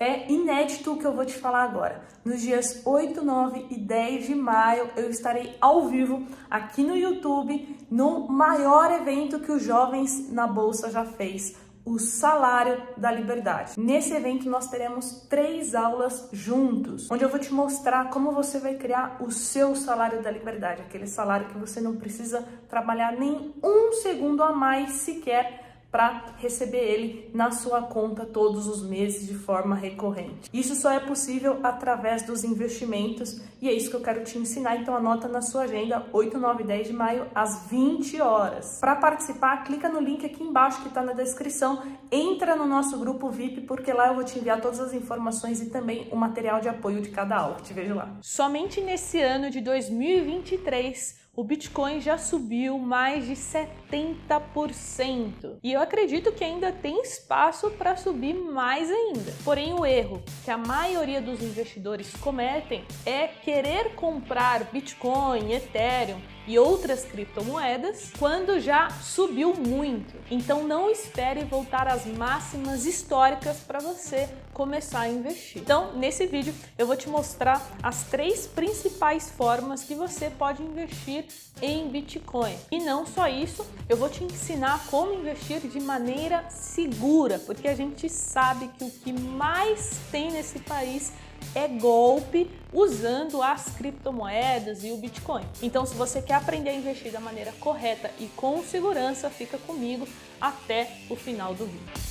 É inédito o que eu vou te falar agora. Nos dias 8, 9 e 10 de maio, eu estarei ao vivo aqui no YouTube no maior evento que os jovens na Bolsa já fez o salário da liberdade. Nesse evento nós teremos três aulas juntos, onde eu vou te mostrar como você vai criar o seu salário da liberdade, aquele salário que você não precisa trabalhar nem um segundo a mais sequer para receber ele na sua conta todos os meses de forma recorrente. Isso só é possível através dos investimentos e é isso que eu quero te ensinar, então anota na sua agenda 8, 9 e 10 de maio às 20 horas. Para participar, clica no link aqui embaixo que está na descrição, entra no nosso grupo VIP porque lá eu vou te enviar todas as informações e também o material de apoio de cada aula. Te vejo lá. Somente nesse ano de 2023 o Bitcoin já subiu mais de 70%. E eu acredito que ainda tem espaço para subir mais ainda. Porém, o erro que a maioria dos investidores cometem é querer comprar Bitcoin, Ethereum e outras criptomoedas quando já subiu muito. Então não espere voltar às máximas históricas para você começar a investir. Então, nesse vídeo eu vou te mostrar as três principais formas que você pode investir em Bitcoin. E não só isso, eu vou te ensinar como investir de maneira segura, porque a gente sabe que o que mais tem nesse país é golpe usando as criptomoedas e o Bitcoin. Então, se você quer aprender a investir da maneira correta e com segurança, fica comigo até o final do vídeo.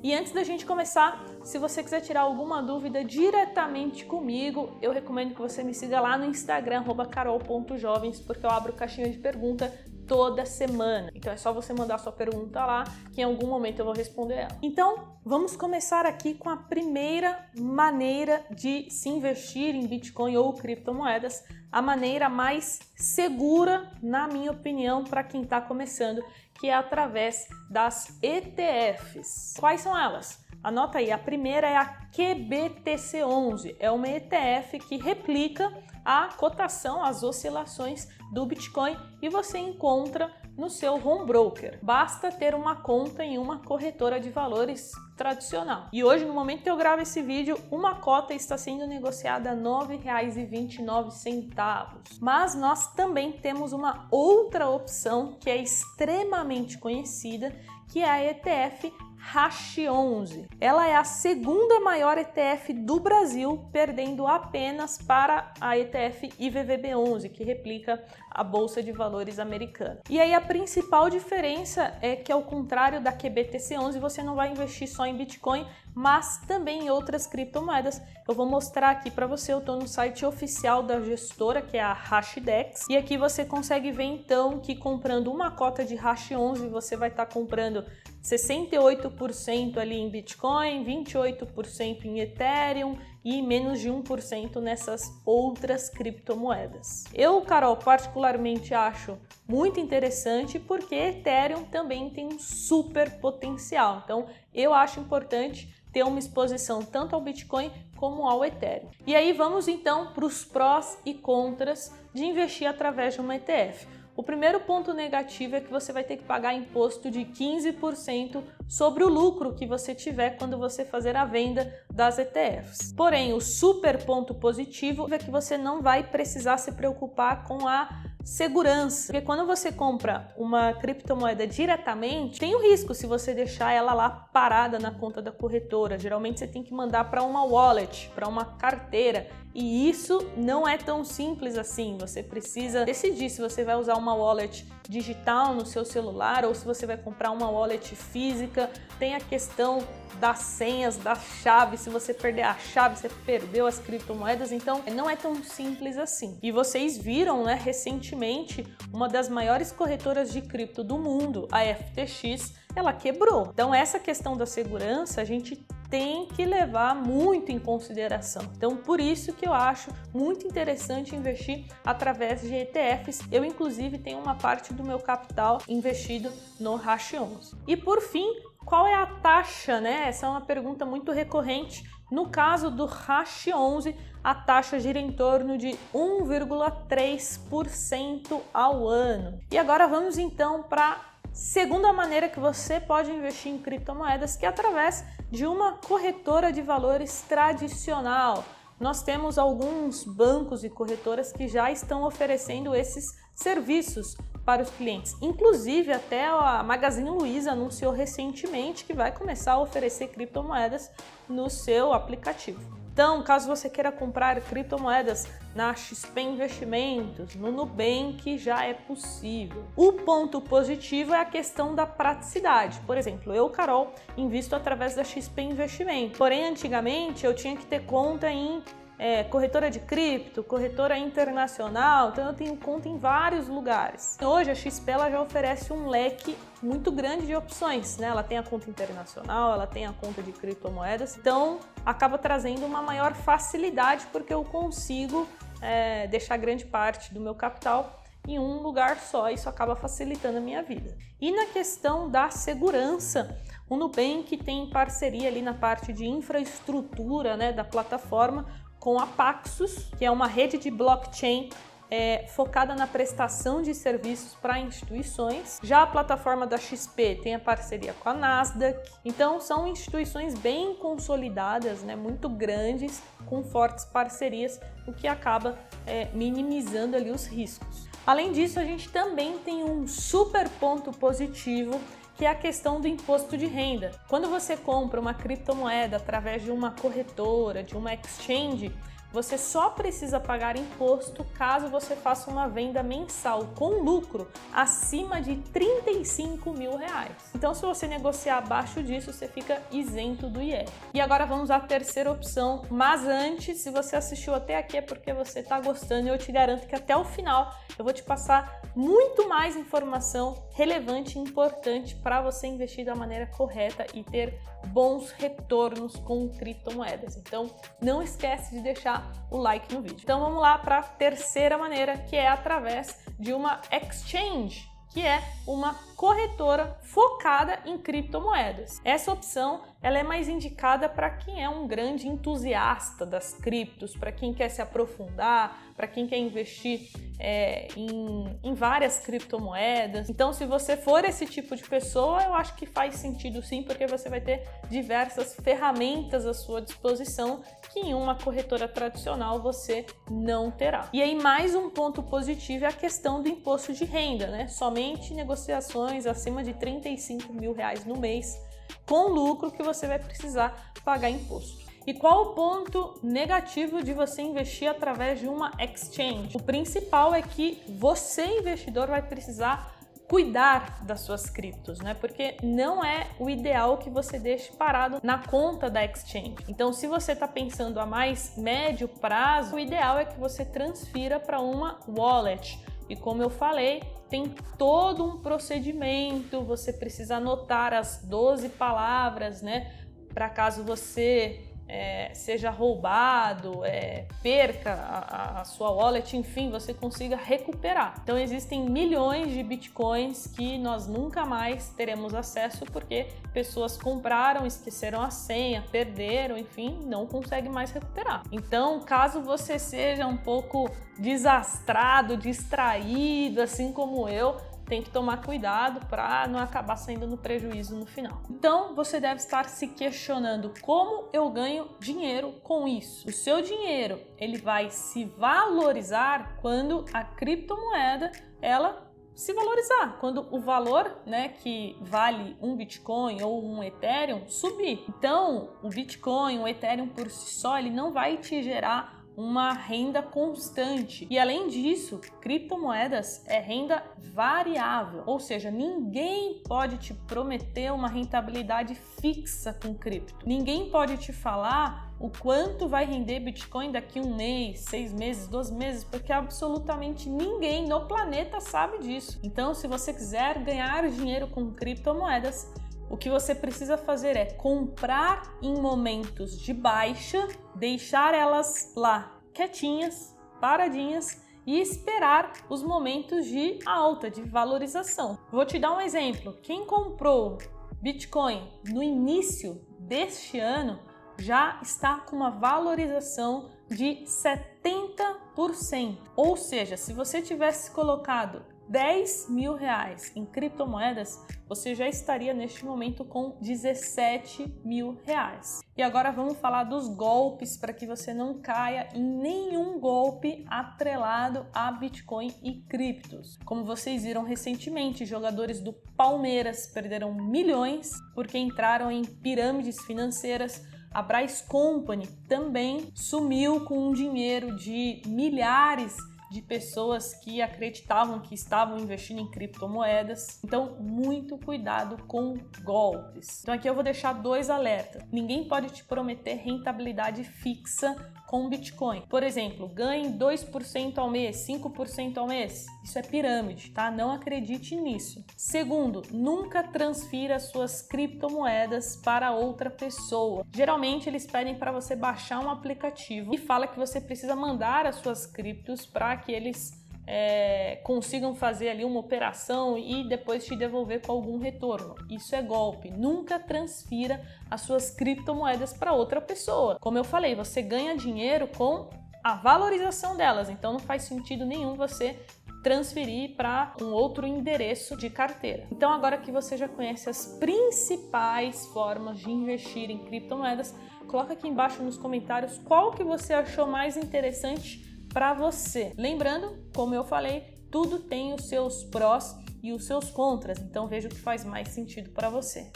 E antes da gente começar, se você quiser tirar alguma dúvida diretamente comigo, eu recomendo que você me siga lá no Instagram, carol.jovens, porque eu abro caixinha de pergunta toda semana. Então é só você mandar sua pergunta lá, que em algum momento eu vou responder ela. Então, vamos começar aqui com a primeira maneira de se investir em Bitcoin ou criptomoedas, a maneira mais segura, na minha opinião, para quem está começando, que é através das ETFs. Quais são elas? Anota aí, a primeira é a QBTC11, é uma ETF que replica a cotação, as oscilações do Bitcoin e você encontra no seu home broker. Basta ter uma conta em uma corretora de valores tradicional. E hoje, no momento que eu gravo esse vídeo, uma cota está sendo negociada a R$ 9,29. Mas nós também temos uma outra opção que é extremamente conhecida, que é a ETF Hash11. Ela é a segunda maior ETF do Brasil, perdendo apenas para a ETF IVVB11, que replica a Bolsa de Valores americana. E aí a principal diferença é que ao contrário da QBTC11, você não vai investir só em Bitcoin, mas também em outras criptomoedas. Eu vou mostrar aqui para você, eu estou no site oficial da gestora, que é a Hashdex, e aqui você consegue ver então que comprando uma cota de Hash11, você vai estar tá comprando 68% ali em Bitcoin, 28% em Ethereum e menos de 1% nessas outras criptomoedas. Eu, Carol, particularmente acho muito interessante porque Ethereum também tem um super potencial. Então, eu acho importante ter uma exposição tanto ao Bitcoin como ao Ethereum. E aí vamos então para os prós e contras de investir através de uma ETF. O primeiro ponto negativo é que você vai ter que pagar imposto de 15% sobre o lucro que você tiver quando você fazer a venda das ETFs. Porém, o super ponto positivo é que você não vai precisar se preocupar com a segurança. Porque quando você compra uma criptomoeda diretamente, tem o risco se você deixar ela lá parada na conta da corretora. Geralmente você tem que mandar para uma wallet, para uma carteira. E isso não é tão simples assim. Você precisa decidir se você vai usar uma wallet digital no seu celular ou se você vai comprar uma wallet física. Tem a questão das senhas, da chave. Se você perder a chave, você perdeu as criptomoedas. Então, não é tão simples assim. E vocês viram, né, recentemente, uma das maiores corretoras de cripto do mundo, a FTX, ela quebrou. Então, essa questão da segurança, a gente tem que levar muito em consideração. Então, por isso que eu acho muito interessante investir através de ETFs. Eu, inclusive, tenho uma parte do meu capital investido no Hash 11. E por fim, qual é a taxa, né? Essa é uma pergunta muito recorrente No caso do Hash 11, a taxa gira em torno de 1,3% ao ano. E agora vamos então para a segunda maneira que você pode investir em criptomoedas, que é através de uma corretora de valores tradicional. Nós temos alguns bancos e corretoras que já estão oferecendo esses serviços para os clientes. Inclusive, até a Magazine Luiza anunciou recentemente que vai começar a oferecer criptomoedas no seu aplicativo. Então, caso você queira comprar criptomoedas na XP Investimentos, no Nubank, já é possível. O ponto positivo é a questão da praticidade. Por exemplo, eu, Carol, invisto através da XP Investimentos. Porém, antigamente eu tinha que ter conta em é, corretora de cripto, corretora internacional, então eu tenho conta em vários lugares. Hoje a XP ela já oferece um leque muito grande de opções, né? Ela tem a conta internacional, ela tem a conta de criptomoedas, então acaba trazendo uma maior facilidade porque eu consigo é, deixar grande parte do meu capital em um lugar só, isso acaba facilitando a minha vida. E na questão da segurança, o Nubank tem parceria ali na parte de infraestrutura né, da plataforma com a Paxos, que é uma rede de blockchain é, focada na prestação de serviços para instituições. Já a plataforma da XP tem a parceria com a Nasdaq. Então são instituições bem consolidadas, né, muito grandes, com fortes parcerias, o que acaba é, minimizando ali os riscos. Além disso, a gente também tem um super ponto positivo que é a questão do imposto de renda. Quando você compra uma criptomoeda através de uma corretora, de uma exchange, você só precisa pagar imposto caso você faça uma venda mensal com lucro acima de 35 mil reais. Então, se você negociar abaixo disso, você fica isento do IR. E agora vamos à terceira opção. Mas antes, se você assistiu até aqui é porque você está gostando e eu te garanto que até o final eu vou te passar muito mais informação relevante e importante para você investir da maneira correta e ter bons retornos com criptomoedas. Então, não esquece de deixar o like no vídeo. Então, vamos lá para a terceira maneira, que é através de uma exchange que é uma corretora focada em criptomoedas. Essa opção ela é mais indicada para quem é um grande entusiasta das criptos, para quem quer se aprofundar, para quem quer investir é, em, em várias criptomoedas. Então, se você for esse tipo de pessoa, eu acho que faz sentido sim, porque você vai ter diversas ferramentas à sua disposição que em uma corretora tradicional você não terá. E aí, mais um ponto positivo é a questão do imposto de renda, né? Somente negociações acima de 35 mil reais no mês com lucro que você vai precisar pagar imposto. E qual o ponto negativo de você investir através de uma exchange? O principal é que você, investidor, vai precisar cuidar das suas criptos, né? Porque não é o ideal que você deixe parado na conta da exchange. Então, se você está pensando a mais médio prazo, o ideal é que você transfira para uma wallet. E como eu falei, tem todo um procedimento, você precisa anotar as 12 palavras, né? Para caso você é, seja roubado, é, perca a, a, sua wallet, enfim, você consiga recuperar. Então existem milhões de bitcoins que nós nunca mais teremos acesso porque pessoas compraram, esqueceram a senha, perderam, enfim, não conseguem mais recuperar. Então, caso você seja um pouco desastrado, distraído, assim como eu, tem que tomar cuidado para não acabar saindo no prejuízo no final. Então, você deve estar se questionando como eu ganho dinheiro com isso. O seu dinheiro, ele vai se valorizar quando a criptomoeda, ela se valorizar, quando o valor, né, que vale um Bitcoin ou um Ethereum subir. Então, o Bitcoin, o Ethereum por si só, ele não vai te gerar uma renda constante. E além disso, criptomoedas é renda variável, ou seja, ninguém pode te prometer uma rentabilidade fixa com cripto. Ninguém pode te falar o quanto vai render Bitcoin daqui um mês, seis meses, dois meses, porque absolutamente ninguém no planeta sabe disso. Então, se você quiser ganhar dinheiro com criptomoedas, o que você precisa fazer é comprar em momentos de baixa, deixar elas lá quietinhas, paradinhas e esperar os momentos de alta, de valorização. Vou te dar um exemplo. Quem comprou Bitcoin no início deste ano já está com uma valorização de 70%. Ou seja, se você tivesse colocado 10 mil reais em criptomoedas, você já estaria neste momento com 17 mil reais. E agora vamos falar dos golpes para que você não caia em nenhum golpe atrelado a Bitcoin e criptos. Como vocês viram recentemente, jogadores do Palmeiras perderam milhões porque entraram em pirâmides financeiras a Bryce Company também sumiu com um dinheiro de milhares de pessoas que acreditavam que estavam investindo em criptomoedas. Então, muito cuidado com golpes. Então, aqui eu vou deixar dois alertas. Ninguém pode te prometer rentabilidade fixa com Bitcoin. Por exemplo, ganhe 2% ao mês, 5% ao mês. Isso é pirâmide, tá? Não acredite nisso. Segundo, nunca transfira suas criptomoedas para outra pessoa. Geralmente eles pedem para você baixar um aplicativo e fala que você precisa mandar as suas criptos para que eles é, consigam fazer ali uma operação e depois te devolver com algum retorno. Isso é golpe. Nunca transfira as suas criptomoedas para outra pessoa. Como eu falei, você ganha dinheiro com a valorização delas, então não faz sentido nenhum você transferir para um outro endereço de carteira. Então, agora que você já conhece as principais formas de investir em criptomoedas, coloca aqui embaixo nos comentários qual que você achou mais interessante para você. Lembrando, como eu falei, tudo tem os seus prós e os seus contras, então veja o que faz mais sentido para você.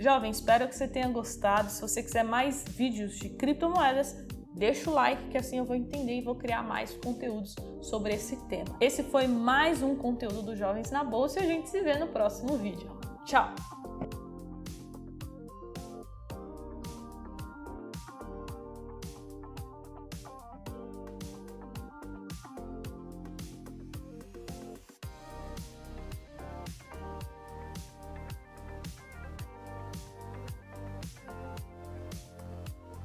Jovem, espero que você tenha gostado. Se você quiser mais vídeos de criptomoedas, deixa o like que assim eu vou entender e vou criar mais conteúdos sobre esse tema. Esse foi mais um conteúdo do Jovens na Bolsa e a gente se vê no próximo vídeo. Tchau!